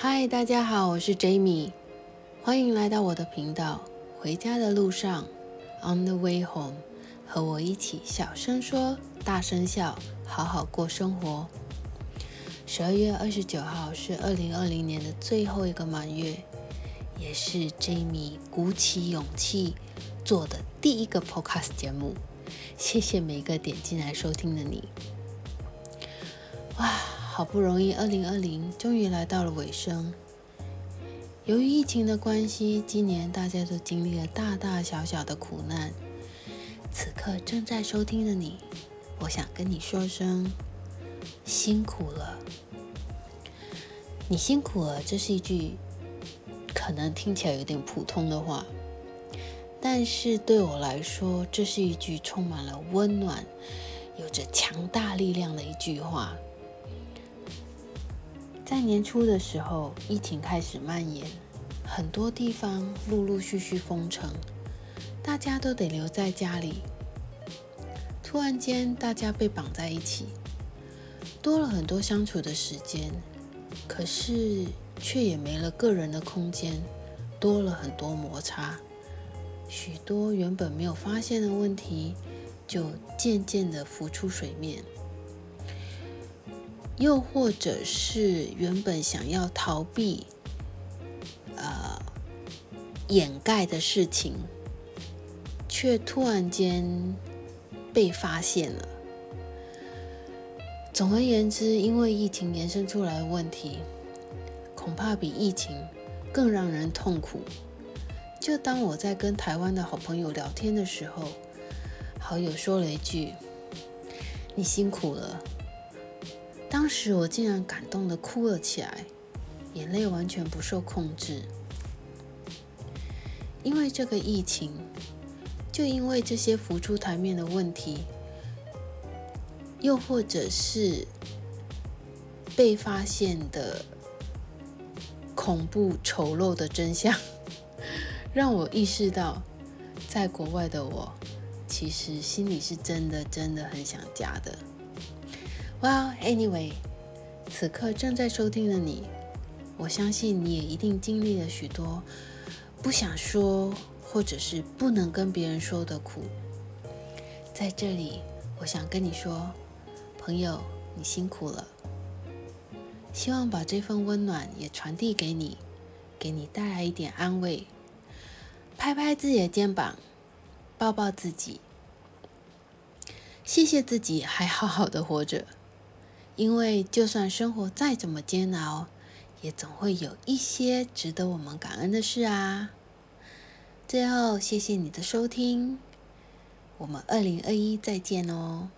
嗨，大家好，我是 Jamie，欢迎来到我的频道。回家的路上，On the way home，和我一起小声说，大声笑，好好过生活。十二月二十九号是二零二零年的最后一个满月，也是 Jamie 鼓起勇气做的第一个 Podcast 节目。谢谢每个点进来收听的你。哇，好不容易，二零二零终于来到了尾声。由于疫情的关系，今年大家都经历了大大小小的苦难。此刻正在收听的你，我想跟你说声辛苦了。你辛苦了，这是一句可能听起来有点普通的话，但是对我来说，这是一句充满了温暖、有着强大力量的一句话。在年初的时候，疫情开始蔓延，很多地方陆陆续续封城，大家都得留在家里。突然间，大家被绑在一起，多了很多相处的时间，可是却也没了个人的空间，多了很多摩擦，许多原本没有发现的问题，就渐渐的浮出水面。又或者是原本想要逃避、呃掩盖的事情，却突然间被发现了。总而言之，因为疫情延伸出来的问题，恐怕比疫情更让人痛苦。就当我在跟台湾的好朋友聊天的时候，好友说了一句：“你辛苦了。”当时我竟然感动的哭了起来，眼泪完全不受控制。因为这个疫情，就因为这些浮出台面的问题，又或者是被发现的恐怖丑陋的真相，让我意识到，在国外的我，其实心里是真的真的很想家的。Well, anyway，此刻正在收听的你，我相信你也一定经历了许多不想说或者是不能跟别人说的苦。在这里，我想跟你说，朋友，你辛苦了。希望把这份温暖也传递给你，给你带来一点安慰。拍拍自己的肩膀，抱抱自己，谢谢自己还好好的活着。因为就算生活再怎么煎熬，也总会有一些值得我们感恩的事啊。最后，谢谢你的收听，我们二零二一再见哦。